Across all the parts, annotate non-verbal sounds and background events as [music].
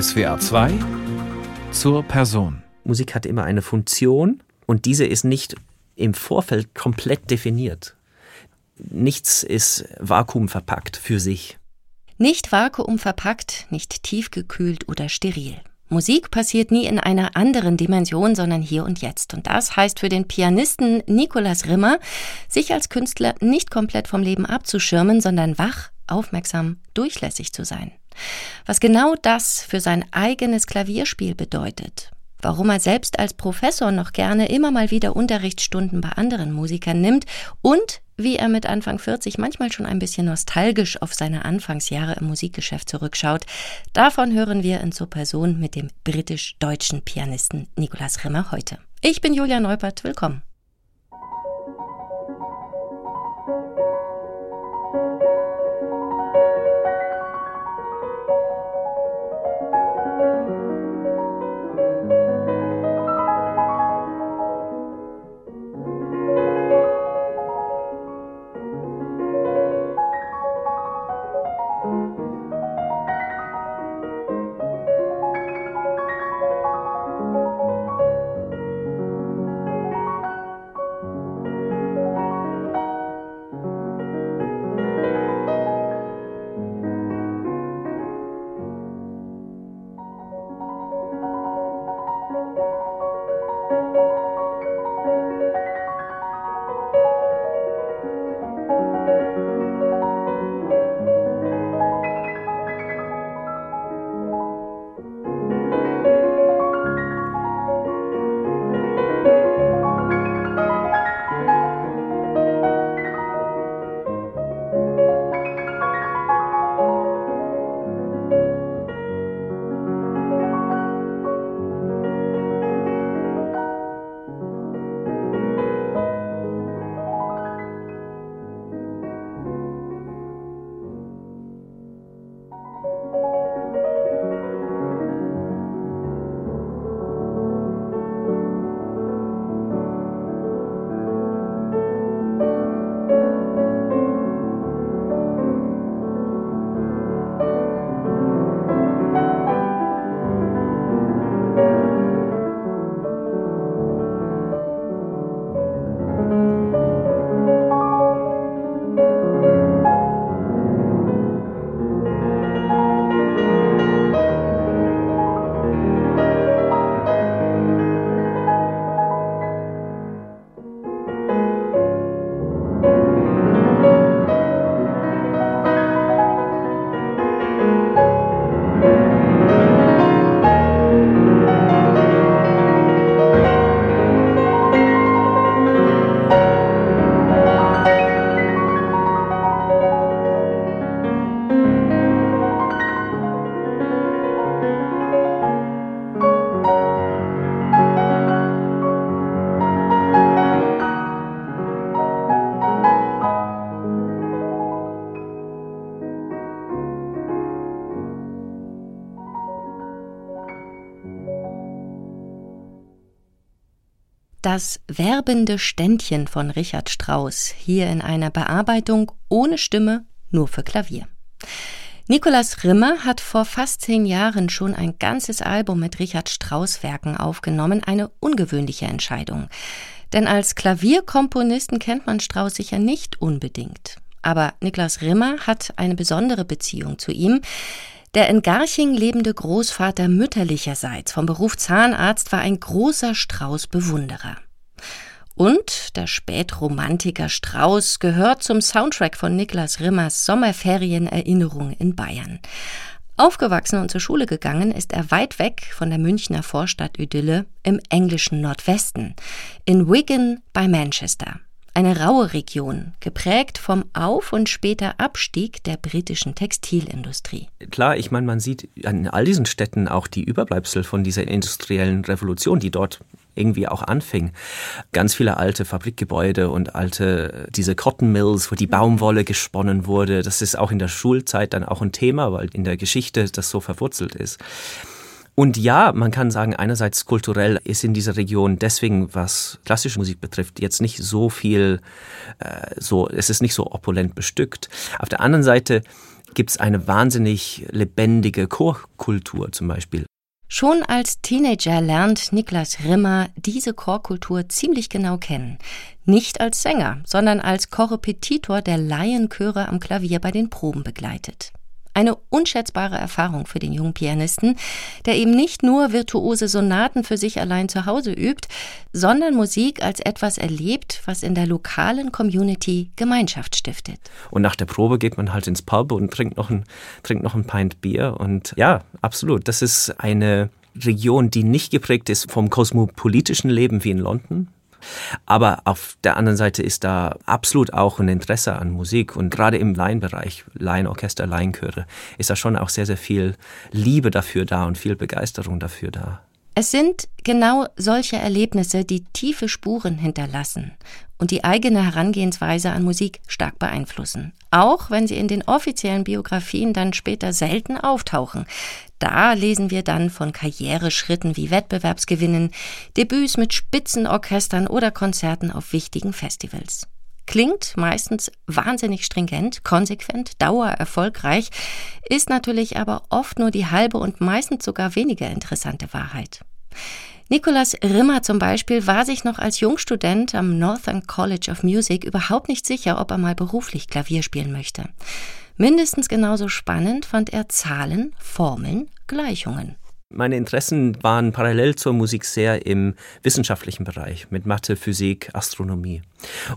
SWA 2 zur Person. Musik hat immer eine Funktion und diese ist nicht im Vorfeld komplett definiert. Nichts ist vakuumverpackt für sich. Nicht vakuumverpackt, nicht tiefgekühlt oder steril. Musik passiert nie in einer anderen Dimension, sondern hier und jetzt. Und das heißt für den Pianisten Nikolaus Rimmer, sich als Künstler nicht komplett vom Leben abzuschirmen, sondern wach, aufmerksam, durchlässig zu sein. Was genau das für sein eigenes Klavierspiel bedeutet, warum er selbst als Professor noch gerne immer mal wieder Unterrichtsstunden bei anderen Musikern nimmt und wie er mit Anfang 40 manchmal schon ein bisschen nostalgisch auf seine Anfangsjahre im Musikgeschäft zurückschaut. Davon hören wir in zur Person mit dem britisch-deutschen Pianisten Nikolaus Rimmer heute. Ich bin Julia Neupert, willkommen. Das werbende Ständchen von Richard Strauss, hier in einer Bearbeitung ohne Stimme, nur für Klavier. Nikolaus Rimmer hat vor fast zehn Jahren schon ein ganzes Album mit Richard Strauss Werken aufgenommen, eine ungewöhnliche Entscheidung. Denn als Klavierkomponisten kennt man Strauss sicher nicht unbedingt. Aber Nikolaus Rimmer hat eine besondere Beziehung zu ihm. Der in Garching lebende Großvater mütterlicherseits vom Beruf Zahnarzt war ein großer Strauß-Bewunderer. Und der Spätromantiker Strauß gehört zum Soundtrack von Niklas Rimmers Sommerferienerinnerung in Bayern. Aufgewachsen und zur Schule gegangen ist er weit weg von der Münchner Vorstadt Idylle im englischen Nordwesten, in Wigan bei Manchester eine raue Region, geprägt vom Auf- und später Abstieg der britischen Textilindustrie. Klar, ich meine, man sieht an all diesen Städten auch die Überbleibsel von dieser industriellen Revolution, die dort irgendwie auch anfing. Ganz viele alte Fabrikgebäude und alte, diese Cotton Mills, wo die Baumwolle gesponnen wurde. Das ist auch in der Schulzeit dann auch ein Thema, weil in der Geschichte das so verwurzelt ist. Und ja, man kann sagen, einerseits kulturell ist in dieser Region deswegen, was klassische Musik betrifft, jetzt nicht so viel, äh, so, es ist nicht so opulent bestückt. Auf der anderen Seite gibt es eine wahnsinnig lebendige Chorkultur zum Beispiel. Schon als Teenager lernt Niklas Rimmer diese Chorkultur ziemlich genau kennen. Nicht als Sänger, sondern als Korrepetitor der Laienchöre am Klavier bei den Proben begleitet. Eine unschätzbare Erfahrung für den jungen Pianisten, der eben nicht nur virtuose Sonaten für sich allein zu Hause übt, sondern Musik als etwas erlebt, was in der lokalen Community Gemeinschaft stiftet. Und nach der Probe geht man halt ins Pub und trinkt noch ein, trinkt noch ein Pint Bier. Und ja, absolut. Das ist eine Region, die nicht geprägt ist vom kosmopolitischen Leben wie in London, aber auf der anderen Seite ist da absolut auch ein Interesse an Musik und gerade im Laienbereich, Laienorchester, Laienchöre, ist da schon auch sehr, sehr viel Liebe dafür da und viel Begeisterung dafür da. Es sind genau solche Erlebnisse, die tiefe Spuren hinterlassen und die eigene Herangehensweise an Musik stark beeinflussen, auch wenn sie in den offiziellen Biografien dann später selten auftauchen. Da lesen wir dann von Karriereschritten wie Wettbewerbsgewinnen, Debüts mit Spitzenorchestern oder Konzerten auf wichtigen Festivals. Klingt meistens wahnsinnig stringent, konsequent, dauererfolgreich, ist natürlich aber oft nur die halbe und meistens sogar weniger interessante Wahrheit. Nicholas Rimmer zum Beispiel war sich noch als Jungstudent am Northern College of Music überhaupt nicht sicher, ob er mal beruflich Klavier spielen möchte. Mindestens genauso spannend fand er Zahlen, Formeln, Gleichungen. Meine Interessen waren parallel zur Musik sehr im wissenschaftlichen Bereich mit Mathe, Physik, Astronomie.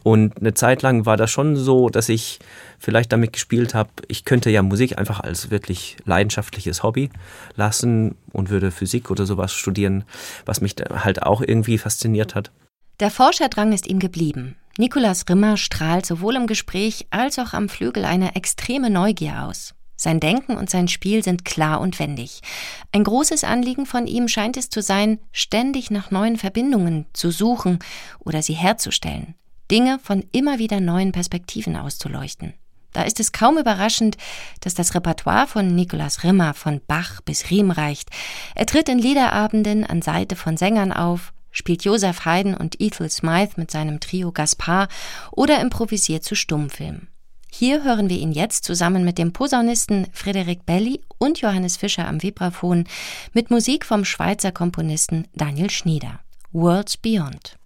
Und eine Zeit lang war das schon so, dass ich vielleicht damit gespielt habe, ich könnte ja Musik einfach als wirklich leidenschaftliches Hobby lassen und würde Physik oder sowas studieren, was mich halt auch irgendwie fasziniert hat. Der Forscherdrang ist ihm geblieben. Nikolaus Rimmer strahlt sowohl im Gespräch als auch am Flügel eine extreme Neugier aus. Sein Denken und sein Spiel sind klar und wendig. Ein großes Anliegen von ihm scheint es zu sein, ständig nach neuen Verbindungen zu suchen oder sie herzustellen, Dinge von immer wieder neuen Perspektiven auszuleuchten. Da ist es kaum überraschend, dass das Repertoire von Nikolaus Rimmer von Bach bis Riem reicht. Er tritt in Liederabenden an Seite von Sängern auf, spielt Joseph Haydn und Ethel Smythe mit seinem Trio Gaspar oder improvisiert zu Stummfilmen. Hier hören wir ihn jetzt zusammen mit dem Posaunisten Frederik Belli und Johannes Fischer am Vibraphon mit Musik vom Schweizer Komponisten Daniel Schnieder. Worlds Beyond.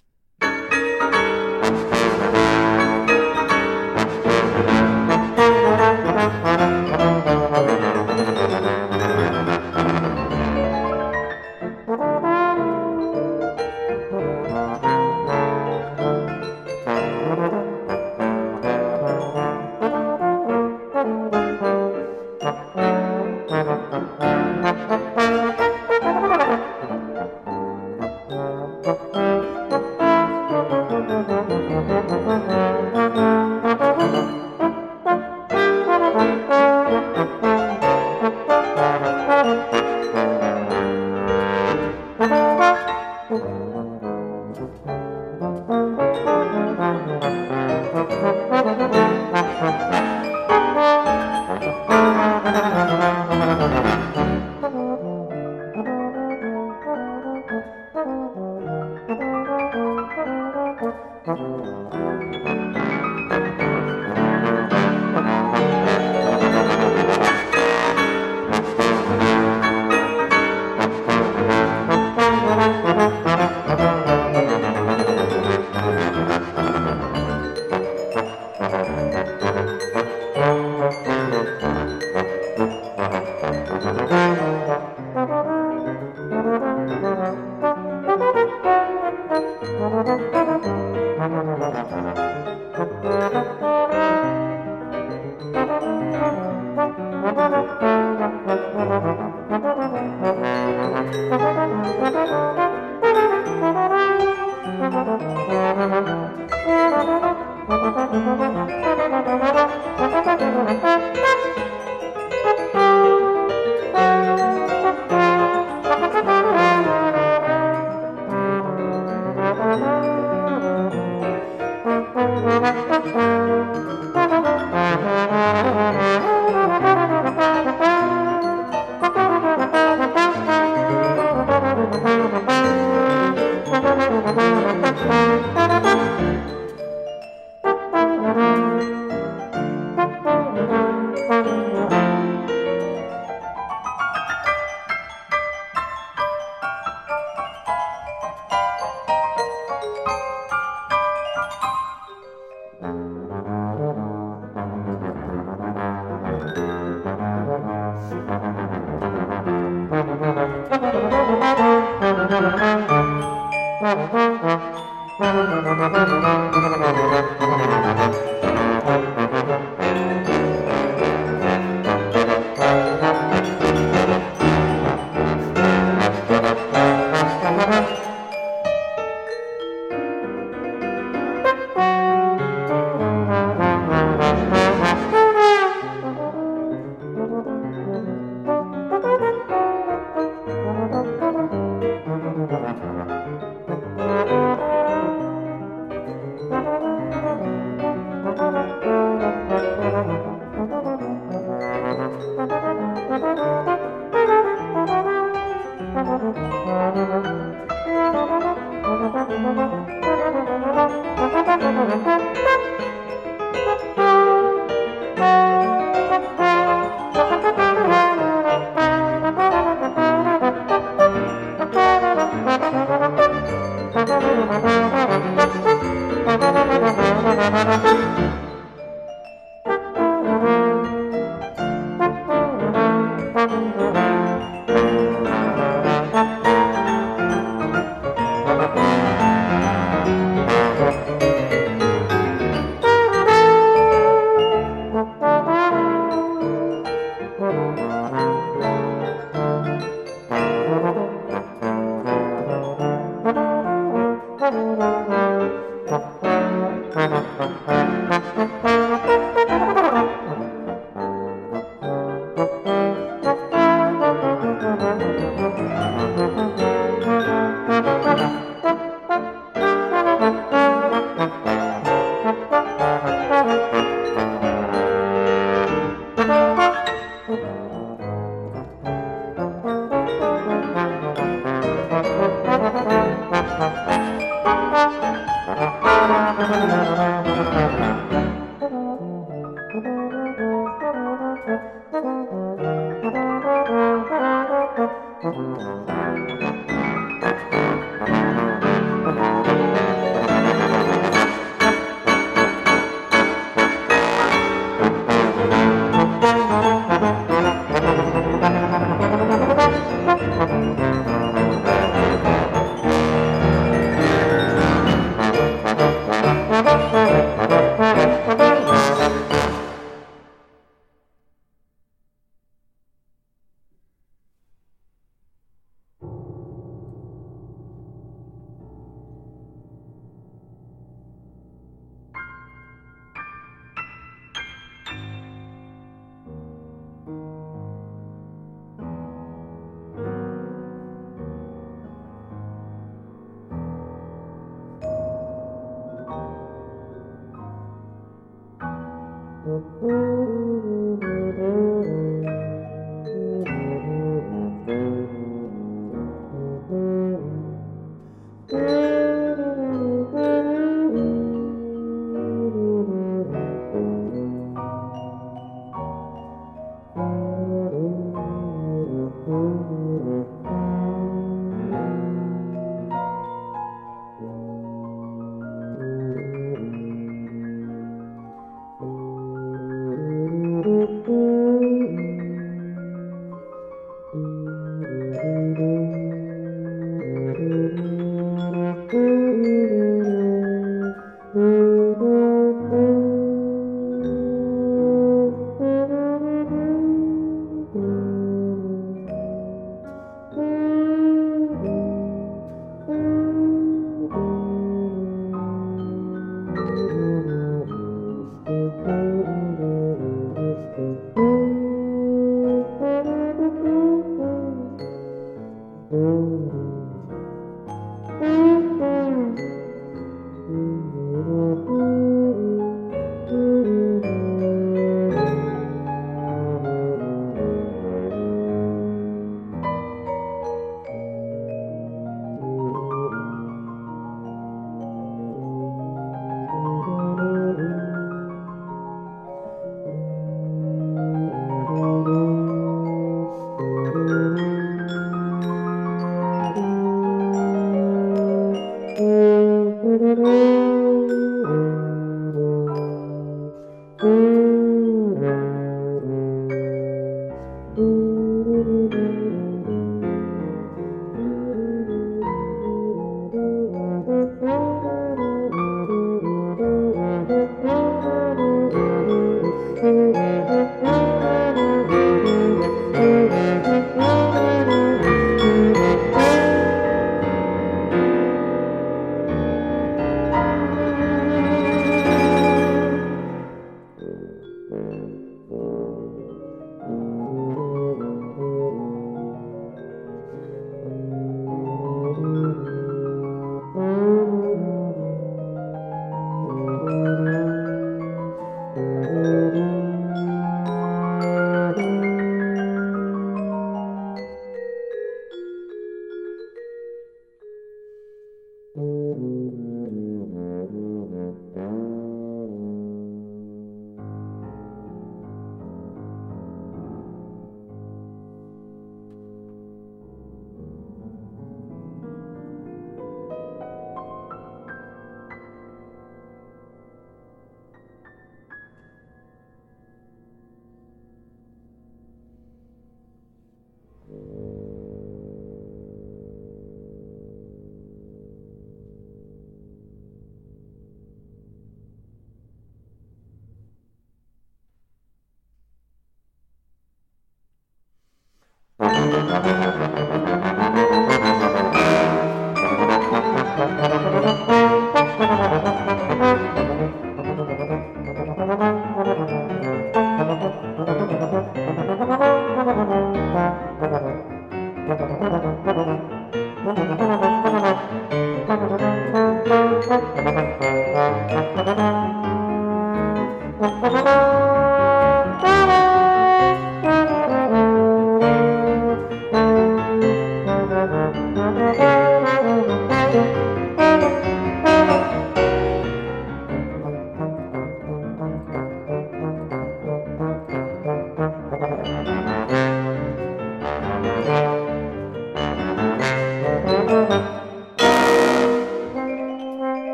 Thank you.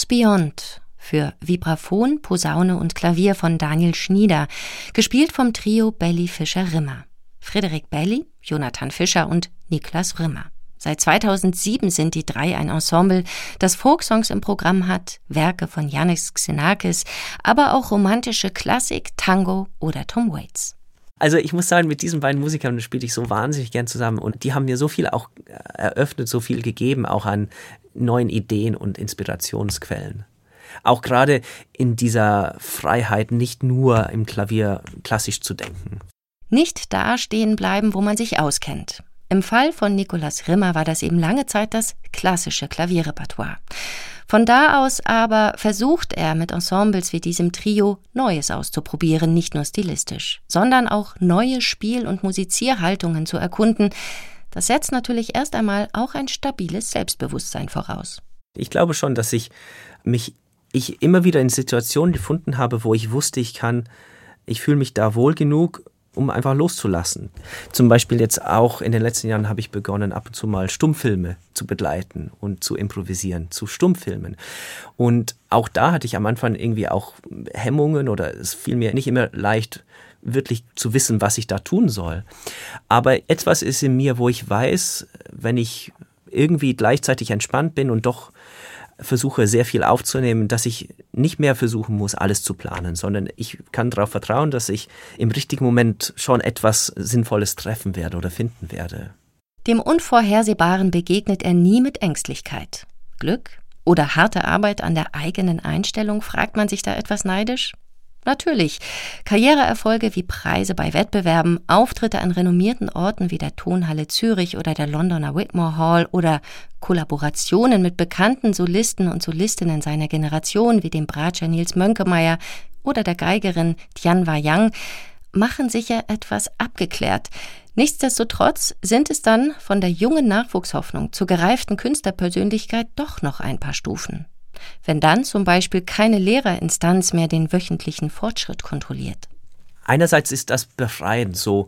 Worlds Beyond für Vibraphon, Posaune und Klavier von Daniel Schnieder, gespielt vom Trio Belly Fischer Rimmer. Frederik Belly, Jonathan Fischer und Niklas Rimmer. Seit 2007 sind die drei ein Ensemble, das Folksongs im Programm hat, Werke von Yannis Xenakis, aber auch romantische Klassik, Tango oder Tom Waits. Also ich muss sagen, mit diesen beiden Musikern spiele ich so wahnsinnig gern zusammen und die haben mir so viel auch eröffnet, so viel gegeben, auch an neuen Ideen und Inspirationsquellen. Auch gerade in dieser Freiheit, nicht nur im Klavier klassisch zu denken. Nicht da stehen bleiben, wo man sich auskennt. Im Fall von Nikolaus Rimmer war das eben lange Zeit das klassische Klavierrepertoire. Von da aus aber versucht er mit Ensembles wie diesem Trio Neues auszuprobieren, nicht nur stilistisch, sondern auch neue Spiel- und Musizierhaltungen zu erkunden, das setzt natürlich erst einmal auch ein stabiles Selbstbewusstsein voraus. Ich glaube schon, dass ich mich ich immer wieder in Situationen gefunden habe, wo ich wusste, ich kann, ich fühle mich da wohl genug, um einfach loszulassen. Zum Beispiel jetzt auch in den letzten Jahren habe ich begonnen, ab und zu mal Stummfilme zu begleiten und zu improvisieren, zu Stummfilmen. Und auch da hatte ich am Anfang irgendwie auch Hemmungen oder es fiel mir nicht immer leicht, wirklich zu wissen, was ich da tun soll. Aber etwas ist in mir, wo ich weiß, wenn ich irgendwie gleichzeitig entspannt bin und doch versuche sehr viel aufzunehmen, dass ich nicht mehr versuchen muss, alles zu planen, sondern ich kann darauf vertrauen, dass ich im richtigen Moment schon etwas Sinnvolles treffen werde oder finden werde. Dem Unvorhersehbaren begegnet er nie mit Ängstlichkeit. Glück oder harte Arbeit an der eigenen Einstellung, fragt man sich da etwas neidisch? Natürlich. Karriereerfolge wie Preise bei Wettbewerben, Auftritte an renommierten Orten wie der Tonhalle Zürich oder der Londoner Whitmore Hall oder Kollaborationen mit bekannten Solisten und Solistinnen seiner Generation wie dem Bratscher Nils Mönkemeyer oder der Geigerin Tianwa Yang machen sicher etwas abgeklärt. Nichtsdestotrotz sind es dann von der jungen Nachwuchshoffnung zur gereiften Künstlerpersönlichkeit doch noch ein paar Stufen wenn dann zum Beispiel keine Lehrerinstanz mehr den wöchentlichen Fortschritt kontrolliert. Einerseits ist das befreiend, so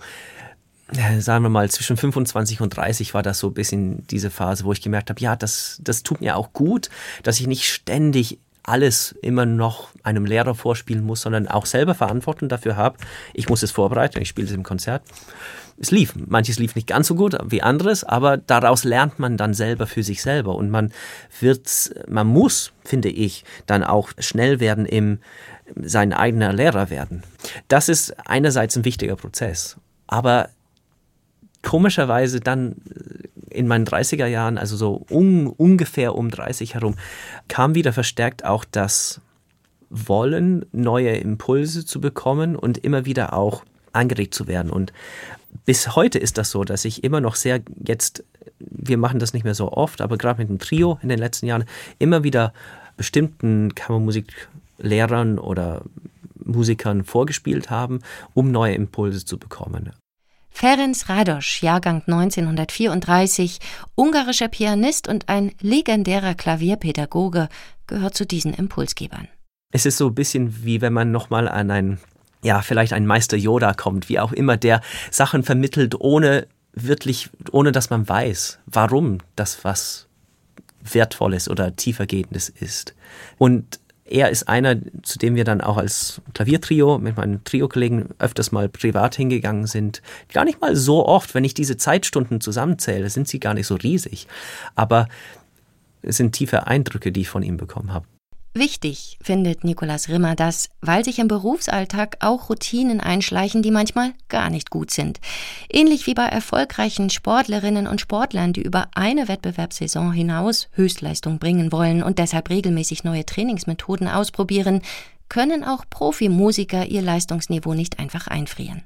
äh, sagen wir mal, zwischen 25 und 30 war das so ein bisschen diese Phase, wo ich gemerkt habe, ja, das, das tut mir auch gut, dass ich nicht ständig alles immer noch einem Lehrer vorspielen muss, sondern auch selber Verantwortung dafür habe. Ich muss es vorbereiten, ich spiele es im Konzert es lief. Manches lief nicht ganz so gut wie anderes, aber daraus lernt man dann selber für sich selber und man wird, man muss, finde ich, dann auch schnell werden im sein eigener Lehrer werden. Das ist einerseits ein wichtiger Prozess, aber komischerweise dann in meinen 30er Jahren, also so un, ungefähr um 30 herum, kam wieder verstärkt auch das Wollen, neue Impulse zu bekommen und immer wieder auch angeregt zu werden. Und bis heute ist das so, dass ich immer noch sehr jetzt wir machen das nicht mehr so oft, aber gerade mit dem Trio in den letzten Jahren immer wieder bestimmten Kammermusiklehrern oder Musikern vorgespielt haben, um neue Impulse zu bekommen. Ferenc Rados, Jahrgang 1934, ungarischer Pianist und ein legendärer Klavierpädagoge, gehört zu diesen Impulsgebern. Es ist so ein bisschen wie wenn man nochmal an ein, ja, vielleicht ein Meister Yoda kommt, wie auch immer, der Sachen vermittelt, ohne wirklich, ohne dass man weiß, warum das was Wertvolles oder Tiefergehendes ist. Und er ist einer, zu dem wir dann auch als Klaviertrio mit meinen Trio-Kollegen öfters mal privat hingegangen sind. Gar nicht mal so oft, wenn ich diese Zeitstunden zusammenzähle, sind sie gar nicht so riesig. Aber es sind tiefe Eindrücke, die ich von ihm bekommen habe. Wichtig findet Nikolaus Rimmer das, weil sich im Berufsalltag auch Routinen einschleichen, die manchmal gar nicht gut sind. Ähnlich wie bei erfolgreichen Sportlerinnen und Sportlern, die über eine Wettbewerbssaison hinaus Höchstleistung bringen wollen und deshalb regelmäßig neue Trainingsmethoden ausprobieren, können auch Profimusiker ihr Leistungsniveau nicht einfach einfrieren.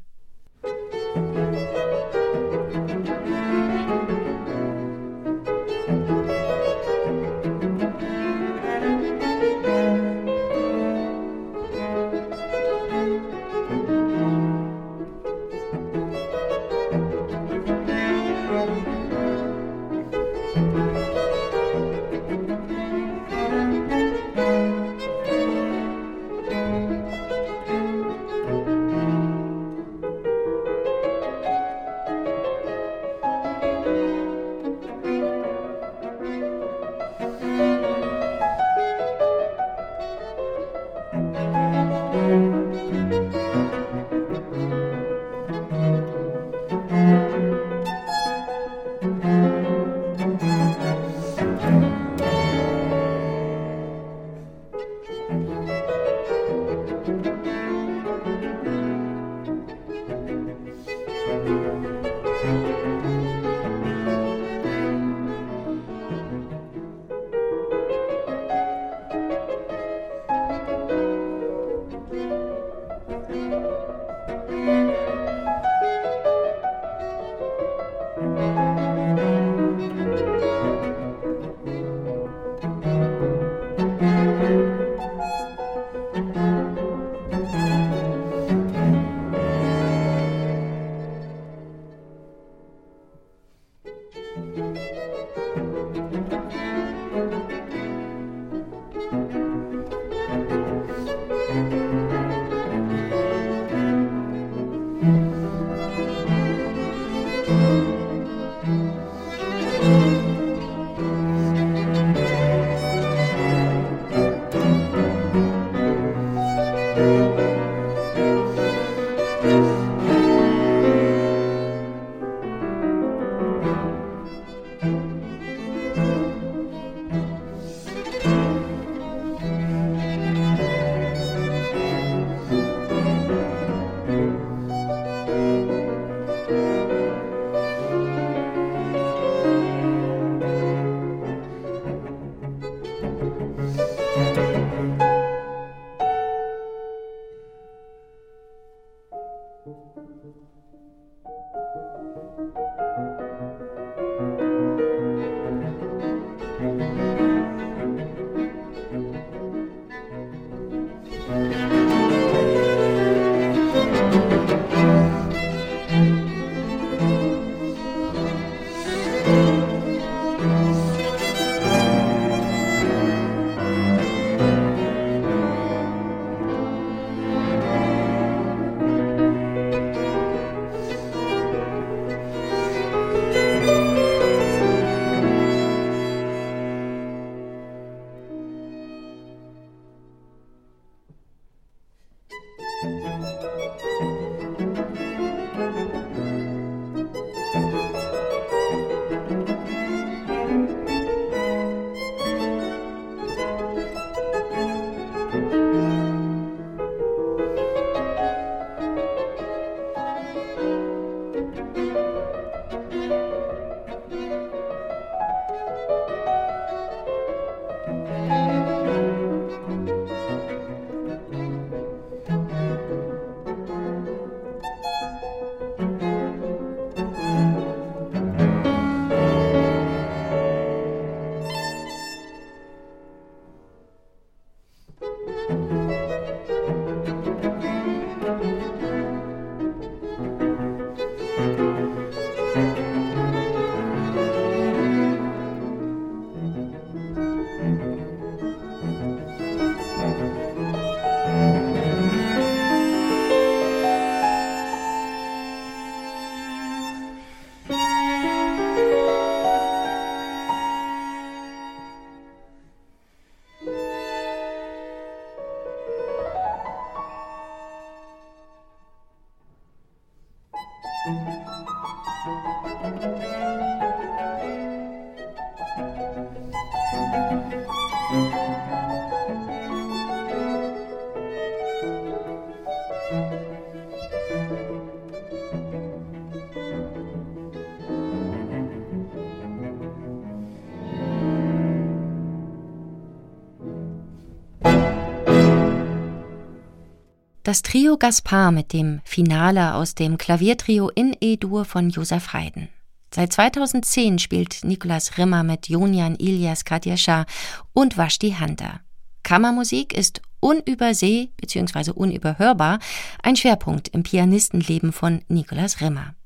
Das Trio Gaspar mit dem Finale aus dem Klaviertrio in E-Dur von Josef Haydn. Seit 2010 spielt Nikolaus Rimmer mit Jonian Ilias Kadjascha und Vashti Hunter. Kammermusik ist unüberseh bzw. unüberhörbar ein Schwerpunkt im Pianistenleben von Nikolaus Rimmer.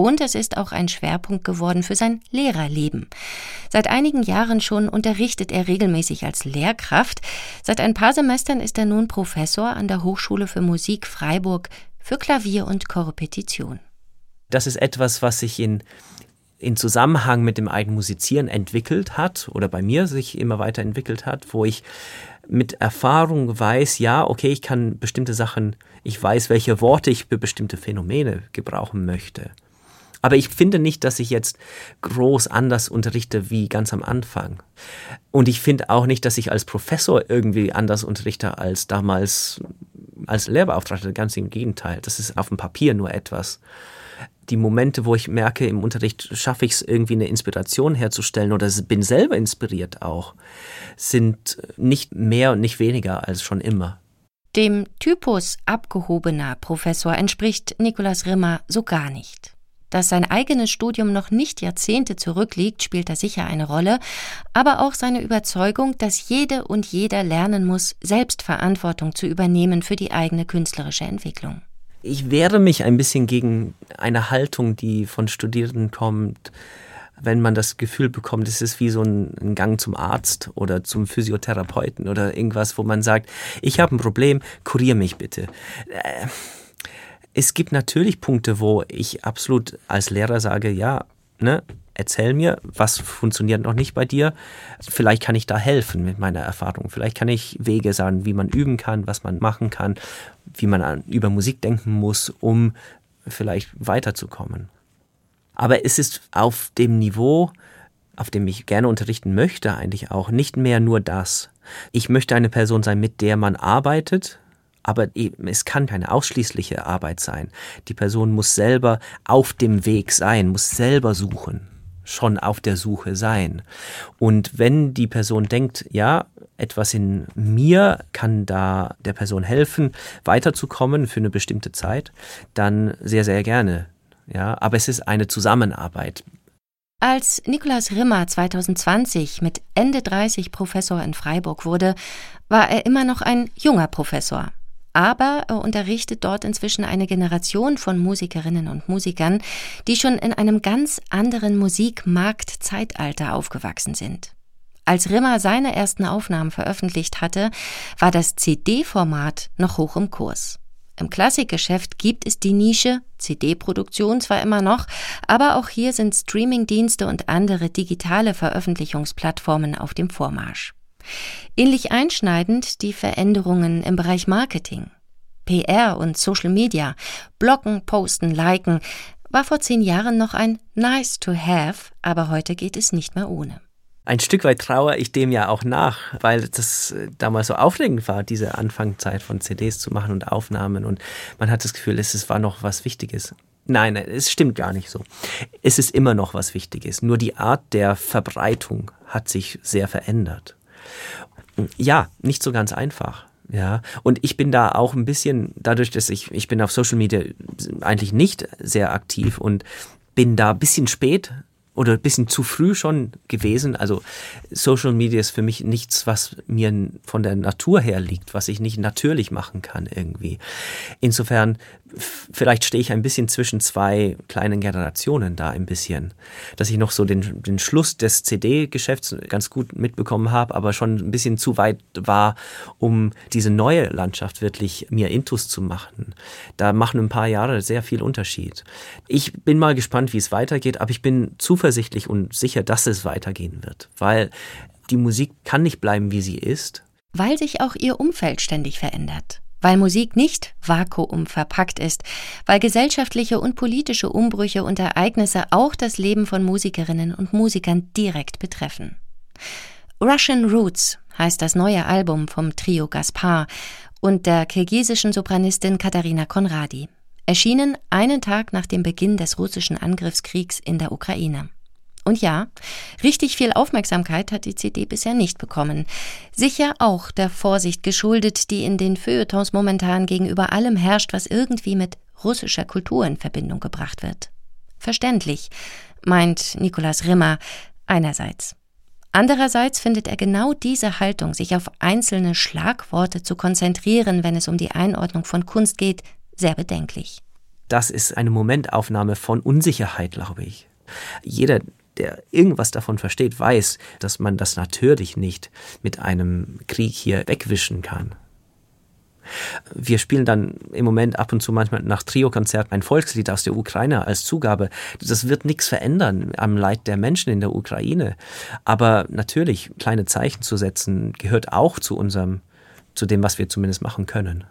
Und es ist auch ein Schwerpunkt geworden für sein Lehrerleben. Seit einigen Jahren schon unterrichtet er regelmäßig als Lehrkraft. Seit ein paar Semestern ist er nun Professor an der Hochschule für Musik Freiburg für Klavier und Korrepetition. Das ist etwas, was sich in in Zusammenhang mit dem eigenen Musizieren entwickelt hat oder bei mir sich immer weiter entwickelt hat, wo ich mit Erfahrung weiß, ja, okay, ich kann bestimmte Sachen, ich weiß, welche Worte ich für bestimmte Phänomene gebrauchen möchte. Aber ich finde nicht, dass ich jetzt groß anders unterrichte wie ganz am Anfang. Und ich finde auch nicht, dass ich als Professor irgendwie anders unterrichte als damals als Lehrbeauftragter. Ganz im Gegenteil. Das ist auf dem Papier nur etwas die Momente, wo ich merke, im Unterricht schaffe ich es irgendwie eine Inspiration herzustellen oder bin selber inspiriert auch, sind nicht mehr und nicht weniger als schon immer. Dem Typus abgehobener Professor entspricht Nikolaus Rimmer so gar nicht. Dass sein eigenes Studium noch nicht Jahrzehnte zurückliegt, spielt da sicher eine Rolle, aber auch seine Überzeugung, dass jede und jeder lernen muss, Selbstverantwortung zu übernehmen für die eigene künstlerische Entwicklung. Ich wehre mich ein bisschen gegen eine Haltung, die von Studierenden kommt, wenn man das Gefühl bekommt, es ist wie so ein, Gang zum Arzt oder zum Physiotherapeuten oder irgendwas, wo man sagt, ich habe ein Problem, kurier mich bitte. Äh, es gibt natürlich Punkte, wo ich absolut als Lehrer sage, ja, ne, erzähl mir, was funktioniert noch nicht bei dir. Vielleicht kann ich da helfen mit meiner Erfahrung. Vielleicht kann ich Wege sagen, wie man üben kann, was man machen kann, wie man an, über Musik denken muss, um vielleicht weiterzukommen. Aber es ist auf dem Niveau, auf dem ich gerne unterrichten möchte, eigentlich auch nicht mehr nur das. Ich möchte eine Person sein, mit der man arbeitet, aber es kann keine ausschließliche Arbeit sein. Die Person muss selber auf dem Weg sein, muss selber suchen schon auf der Suche sein. Und wenn die Person denkt, ja, etwas in mir kann da der Person helfen, weiterzukommen für eine bestimmte Zeit, dann sehr, sehr gerne. Ja, aber es ist eine Zusammenarbeit. Als Nikolaus Rimmer 2020 mit Ende 30 Professor in Freiburg wurde, war er immer noch ein junger Professor aber er unterrichtet dort inzwischen eine Generation von Musikerinnen und Musikern, die schon in einem ganz anderen Musikmarktzeitalter aufgewachsen sind. Als Rimmer seine ersten Aufnahmen veröffentlicht hatte, war das CD-Format noch hoch im Kurs. Im Klassikgeschäft gibt es die Nische CD-Produktion zwar immer noch, aber auch hier sind Streamingdienste und andere digitale Veröffentlichungsplattformen auf dem Vormarsch. Ähnlich einschneidend die Veränderungen im Bereich Marketing. PR und Social Media, Bloggen, Posten, Liken, war vor zehn Jahren noch ein Nice to have, aber heute geht es nicht mehr ohne. Ein Stück weit trauere ich dem ja auch nach, weil das äh, damals so aufregend war, diese Anfangszeit von CDs zu machen und Aufnahmen und man hat das Gefühl, es war noch was Wichtiges. Nein, es stimmt gar nicht so. Es ist immer noch was Wichtiges, nur die Art der Verbreitung hat sich sehr verändert. Ja, nicht so ganz einfach. Ja, und ich bin da auch ein bisschen, dadurch, dass ich, ich bin auf Social Media eigentlich nicht sehr aktiv und bin da ein bisschen spät oder ein bisschen zu früh schon gewesen. Also Social Media ist für mich nichts, was mir von der Natur her liegt, was ich nicht natürlich machen kann irgendwie. Insofern vielleicht stehe ich ein bisschen zwischen zwei kleinen Generationen da ein bisschen, dass ich noch so den, den Schluss des CD-Geschäfts ganz gut mitbekommen habe, aber schon ein bisschen zu weit war, um diese neue Landschaft wirklich mir intus zu machen. Da machen ein paar Jahre sehr viel Unterschied. Ich bin mal gespannt, wie es weitergeht, aber ich bin zuversichtlich und sicher, dass es weitergehen wird, weil die Musik kann nicht bleiben, wie sie ist. Weil sich auch ihr Umfeld ständig verändert weil Musik nicht vakuum verpackt ist, weil gesellschaftliche und politische Umbrüche und Ereignisse auch das Leben von Musikerinnen und Musikern direkt betreffen. Russian Roots heißt das neue Album vom Trio Gaspar und der kirgisischen Sopranistin Katharina Konradi, erschienen einen Tag nach dem Beginn des russischen Angriffskriegs in der Ukraine. Und ja, richtig viel Aufmerksamkeit hat die CD bisher nicht bekommen. Sicher auch der Vorsicht geschuldet, die in den Feuilletons momentan gegenüber allem herrscht, was irgendwie mit russischer Kultur in Verbindung gebracht wird. Verständlich, meint Nikolaus Rimmer einerseits. Andererseits findet er genau diese Haltung, sich auf einzelne Schlagworte zu konzentrieren, wenn es um die Einordnung von Kunst geht, sehr bedenklich. Das ist eine Momentaufnahme von Unsicherheit, glaube ich. Jeder, der irgendwas davon versteht, weiß, dass man das natürlich nicht mit einem Krieg hier wegwischen kann. Wir spielen dann im Moment ab und zu manchmal nach Trio-Konzerten ein Volkslied aus der Ukraine als Zugabe. Das wird nichts verändern am Leid der Menschen in der Ukraine. Aber natürlich, kleine Zeichen zu setzen, gehört auch zu unserem, zu dem, was wir zumindest machen können.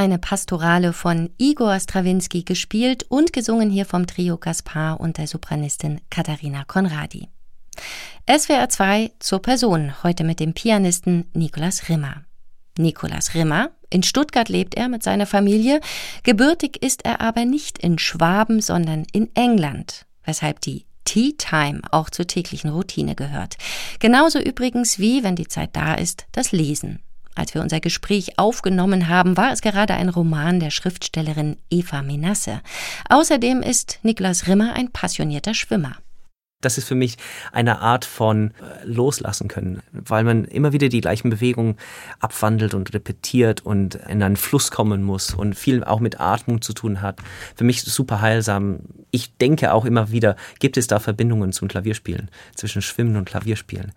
Eine Pastorale von Igor Strawinski gespielt und gesungen hier vom Trio Gaspar und der Sopranistin Katharina Konradi. SWR 2 zur Person, heute mit dem Pianisten Nikolaus Rimmer. Nikolaus Rimmer, in Stuttgart lebt er mit seiner Familie, gebürtig ist er aber nicht in Schwaben, sondern in England, weshalb die Tea Time auch zur täglichen Routine gehört. Genauso übrigens wie, wenn die Zeit da ist, das Lesen. Als wir unser Gespräch aufgenommen haben, war es gerade ein Roman der Schriftstellerin Eva Menasse. Außerdem ist Niklas Rimmer ein passionierter Schwimmer. Das ist für mich eine Art von äh, loslassen können, weil man immer wieder die gleichen Bewegungen abwandelt und repetiert und in einen Fluss kommen muss und viel auch mit Atmung zu tun hat. Für mich super heilsam. Ich denke auch immer wieder, gibt es da Verbindungen zum Klavierspielen, zwischen Schwimmen und Klavierspielen.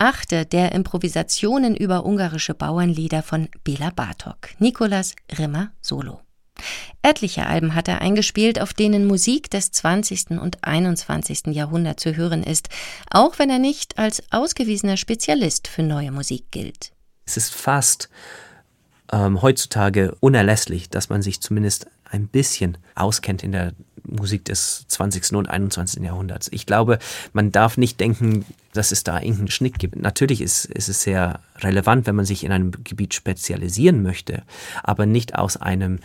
Achte der Improvisationen über ungarische Bauernlieder von Bela Bartok, Nikolas Rimmer Solo. Etliche Alben hat er eingespielt, auf denen Musik des 20. und 21. Jahrhunderts zu hören ist, auch wenn er nicht als ausgewiesener Spezialist für neue Musik gilt. Es ist fast ähm, heutzutage unerlässlich, dass man sich zumindest ein bisschen auskennt in der Musik des 20. und 21. Jahrhunderts. Ich glaube, man darf nicht denken, dass es da irgendeinen Schnitt gibt. Natürlich ist, ist es sehr relevant, wenn man sich in einem Gebiet spezialisieren möchte, aber nicht aus einem,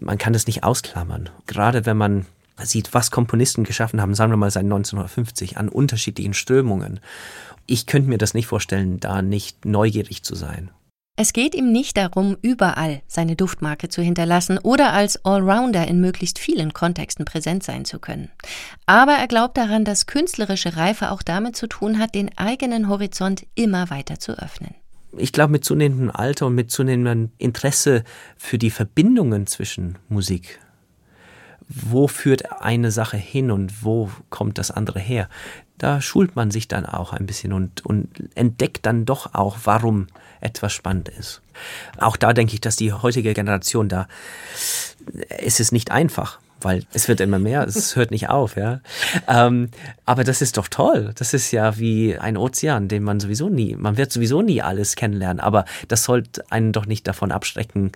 man kann das nicht ausklammern. Gerade wenn man sieht, was Komponisten geschaffen haben, sagen wir mal seit 1950, an unterschiedlichen Strömungen. Ich könnte mir das nicht vorstellen, da nicht neugierig zu sein. Es geht ihm nicht darum, überall seine Duftmarke zu hinterlassen oder als Allrounder in möglichst vielen Kontexten präsent sein zu können. Aber er glaubt daran, dass künstlerische Reife auch damit zu tun hat, den eigenen Horizont immer weiter zu öffnen. Ich glaube, mit zunehmendem Alter und mit zunehmendem Interesse für die Verbindungen zwischen Musik wo führt eine Sache hin und wo kommt das andere her? Da schult man sich dann auch ein bisschen und, und entdeckt dann doch auch, warum etwas spannend ist. Auch da denke ich, dass die heutige Generation da, ist es nicht einfach weil es wird immer mehr, es [laughs] hört nicht auf, ja. Ähm, aber das ist doch toll. Das ist ja wie ein Ozean, den man sowieso nie, man wird sowieso nie alles kennenlernen, aber das sollte einen doch nicht davon abschrecken,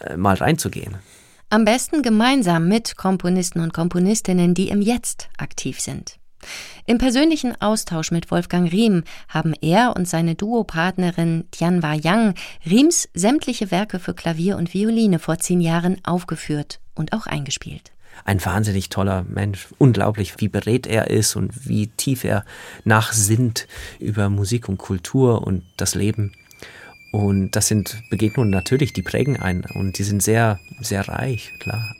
äh, mal reinzugehen. Am besten gemeinsam mit Komponisten und Komponistinnen, die im Jetzt aktiv sind. Im persönlichen Austausch mit Wolfgang Riem haben er und seine Duopartnerin Tianwa Yang Riems sämtliche Werke für Klavier und Violine vor zehn Jahren aufgeführt und auch eingespielt. Ein wahnsinnig toller Mensch. Unglaublich, wie berät er ist und wie tief er nachsinnt über Musik und Kultur und das Leben. Und das sind Begegnungen natürlich, die prägen einen und die sind sehr, sehr reich, klar.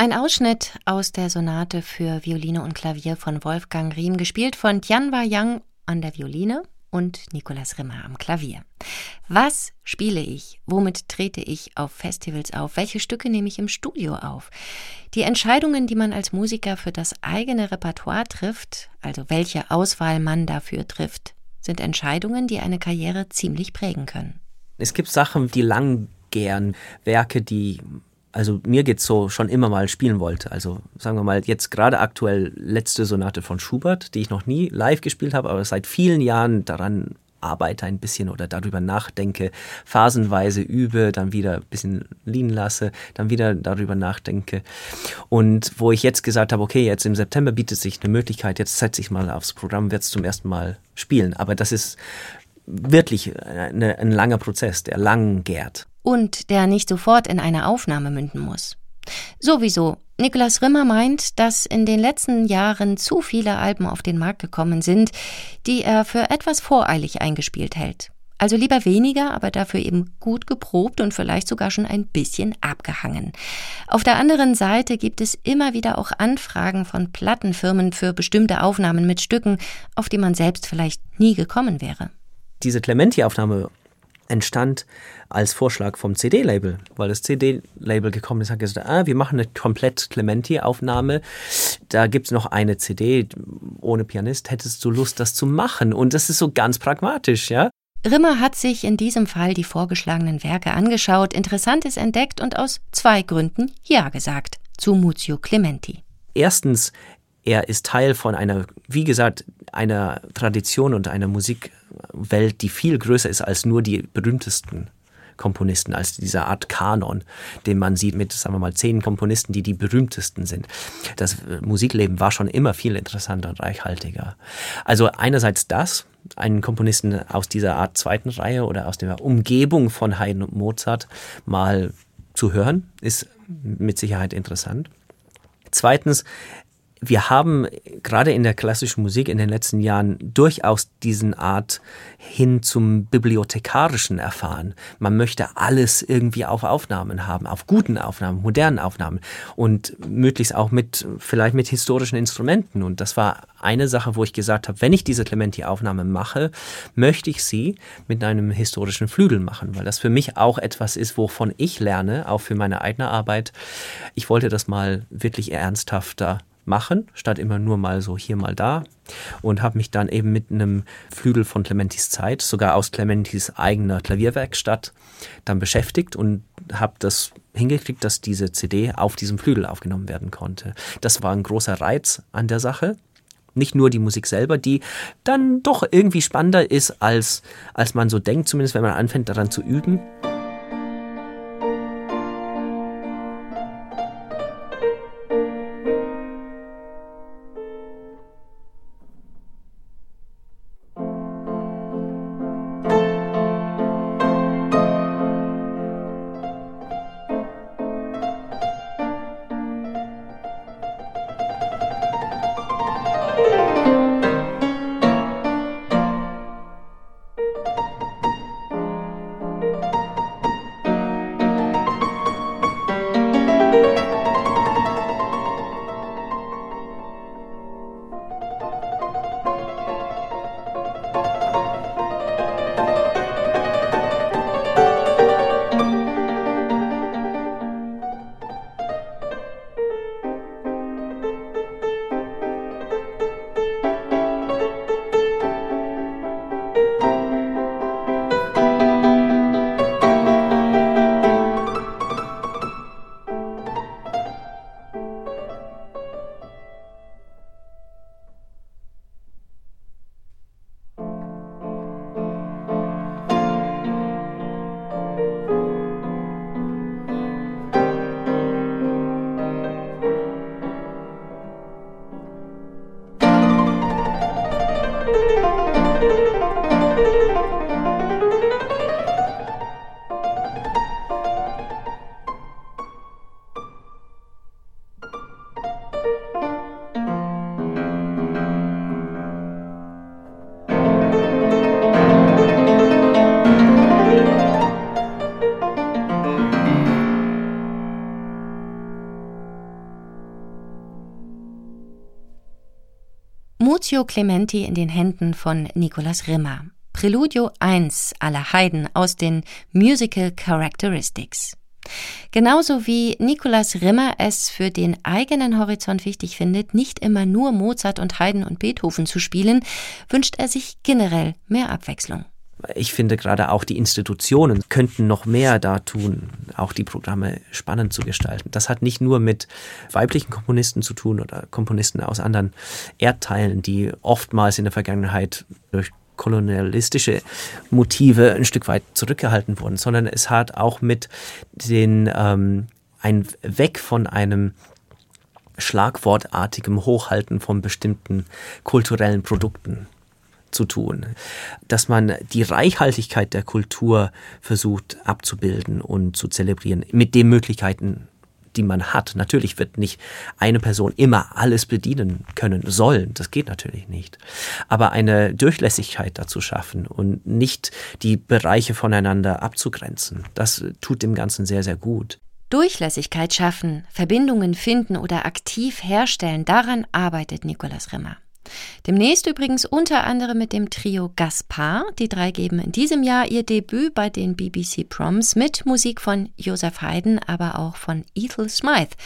Ein Ausschnitt aus der Sonate für Violine und Klavier von Wolfgang Riem, gespielt von Tianwa Yang an der Violine und Nicolas Rimmer am Klavier. Was spiele ich? Womit trete ich auf Festivals auf? Welche Stücke nehme ich im Studio auf? Die Entscheidungen, die man als Musiker für das eigene Repertoire trifft, also welche Auswahl man dafür trifft, sind Entscheidungen, die eine Karriere ziemlich prägen können. Es gibt Sachen, die lang gern, Werke, die also mir geht's so, schon immer mal spielen wollte. Also sagen wir mal, jetzt gerade aktuell letzte Sonate von Schubert, die ich noch nie live gespielt habe, aber seit vielen Jahren daran arbeite ein bisschen oder darüber nachdenke, phasenweise übe, dann wieder ein bisschen liegen lasse, dann wieder darüber nachdenke. Und wo ich jetzt gesagt habe, okay, jetzt im September bietet sich eine Möglichkeit, jetzt setze ich mal aufs Programm, werde es zum ersten Mal spielen. Aber das ist wirklich eine, ein langer Prozess, der lang gärt und der nicht sofort in eine Aufnahme münden muss. Sowieso, Niklas Rimmer meint, dass in den letzten Jahren zu viele Alben auf den Markt gekommen sind, die er für etwas voreilig eingespielt hält. Also lieber weniger, aber dafür eben gut geprobt und vielleicht sogar schon ein bisschen abgehangen. Auf der anderen Seite gibt es immer wieder auch Anfragen von Plattenfirmen für bestimmte Aufnahmen mit Stücken, auf die man selbst vielleicht nie gekommen wäre. Diese Clementi-Aufnahme entstand als Vorschlag vom CD-Label, weil das CD-Label gekommen ist, hat gesagt, ah, wir machen eine komplett Clementi-Aufnahme. Da gibt's noch eine CD ohne Pianist. Hättest du Lust, das zu machen? Und das ist so ganz pragmatisch, ja. Rimmer hat sich in diesem Fall die vorgeschlagenen Werke angeschaut, Interessantes entdeckt und aus zwei Gründen Ja gesagt zu Muzio Clementi. Erstens, er ist Teil von einer, wie gesagt, einer Tradition und einer Musikwelt, die viel größer ist als nur die berühmtesten Komponisten, als dieser Art Kanon, den man sieht mit, sagen wir mal, zehn Komponisten, die die berühmtesten sind. Das Musikleben war schon immer viel interessanter und reichhaltiger. Also einerseits das, einen Komponisten aus dieser Art zweiten Reihe oder aus der Umgebung von Haydn und Mozart mal zu hören, ist mit Sicherheit interessant. Zweitens, wir haben gerade in der klassischen Musik in den letzten Jahren durchaus diesen Art hin zum Bibliothekarischen erfahren. Man möchte alles irgendwie auf Aufnahmen haben, auf guten Aufnahmen, modernen Aufnahmen und möglichst auch mit, vielleicht mit historischen Instrumenten. Und das war eine Sache, wo ich gesagt habe, wenn ich diese Clementi-Aufnahme mache, möchte ich sie mit einem historischen Flügel machen, weil das für mich auch etwas ist, wovon ich lerne, auch für meine eigene Arbeit. Ich wollte das mal wirklich ernsthafter machen, statt immer nur mal so hier mal da. Und habe mich dann eben mit einem Flügel von Clementis Zeit, sogar aus Clementis eigener Klavierwerkstatt, dann beschäftigt und habe das hingekriegt, dass diese CD auf diesem Flügel aufgenommen werden konnte. Das war ein großer Reiz an der Sache. Nicht nur die Musik selber, die dann doch irgendwie spannender ist, als, als man so denkt, zumindest wenn man anfängt daran zu üben. Devotio Clementi in den Händen von Nicolas Rimmer. Preludio 1 aller Haydn aus den Musical Characteristics. Genauso wie Nikolaus Rimmer es für den eigenen Horizont wichtig findet, nicht immer nur Mozart und Haydn und Beethoven zu spielen, wünscht er sich generell mehr Abwechslung. Ich finde gerade auch die Institutionen könnten noch mehr da tun, auch die Programme spannend zu gestalten. Das hat nicht nur mit weiblichen Komponisten zu tun oder Komponisten aus anderen Erdteilen, die oftmals in der Vergangenheit durch kolonialistische Motive ein Stück weit zurückgehalten wurden, sondern es hat auch mit den ähm, ein Weg von einem schlagwortartigem Hochhalten von bestimmten kulturellen Produkten zu tun, dass man die Reichhaltigkeit der Kultur versucht abzubilden und zu zelebrieren, mit den Möglichkeiten, die man hat. Natürlich wird nicht eine Person immer alles bedienen können sollen. Das geht natürlich nicht. Aber eine Durchlässigkeit dazu schaffen und nicht die Bereiche voneinander abzugrenzen, das tut dem Ganzen sehr, sehr gut. Durchlässigkeit schaffen, Verbindungen finden oder aktiv herstellen, daran arbeitet Nikolaus Rimmer. Demnächst übrigens unter anderem mit dem Trio Gaspar. Die drei geben in diesem Jahr ihr Debüt bei den BBC Proms mit Musik von Joseph Haydn, aber auch von Ethel Smythe,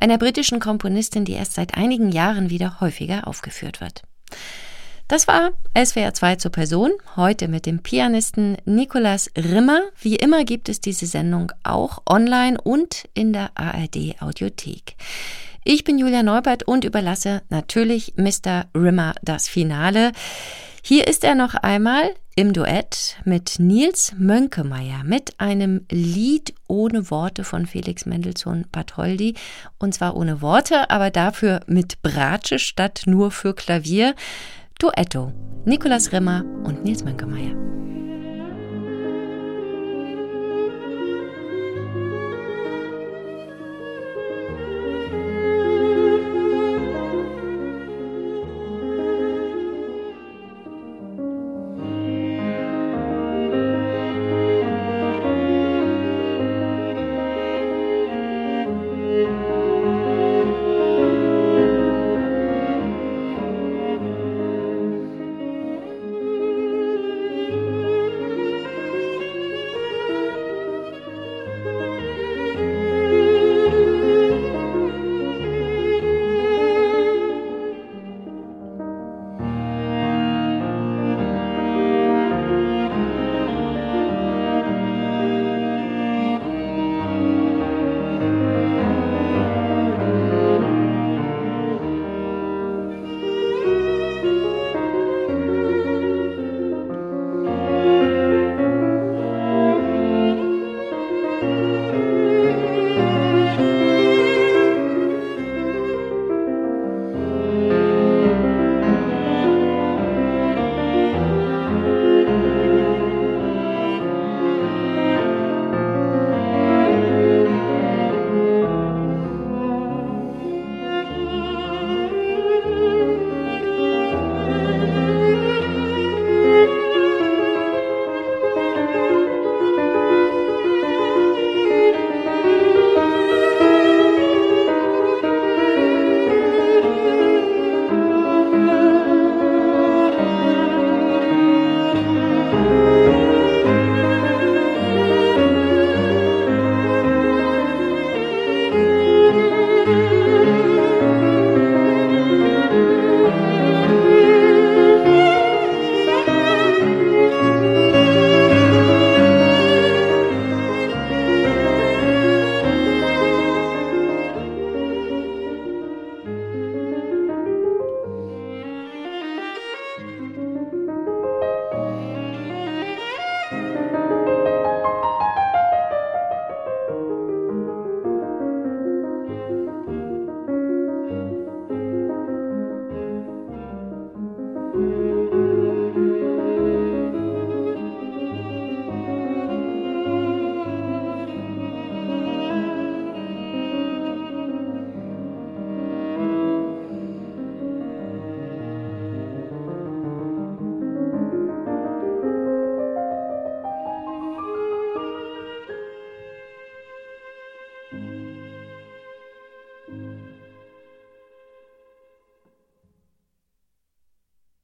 einer britischen Komponistin, die erst seit einigen Jahren wieder häufiger aufgeführt wird. Das war SWR 2 zur Person, heute mit dem Pianisten Nicolas Rimmer. Wie immer gibt es diese Sendung auch online und in der ARD Audiothek. Ich bin Julia Neubert und überlasse natürlich Mr. Rimmer das Finale. Hier ist er noch einmal im Duett mit Nils Mönkemeyer mit einem Lied ohne Worte von Felix Mendelssohn Bartholdy. Und zwar ohne Worte, aber dafür mit Bratsche statt nur für Klavier. Duetto. Nikolaus Rimmer und Nils Mönkemeyer.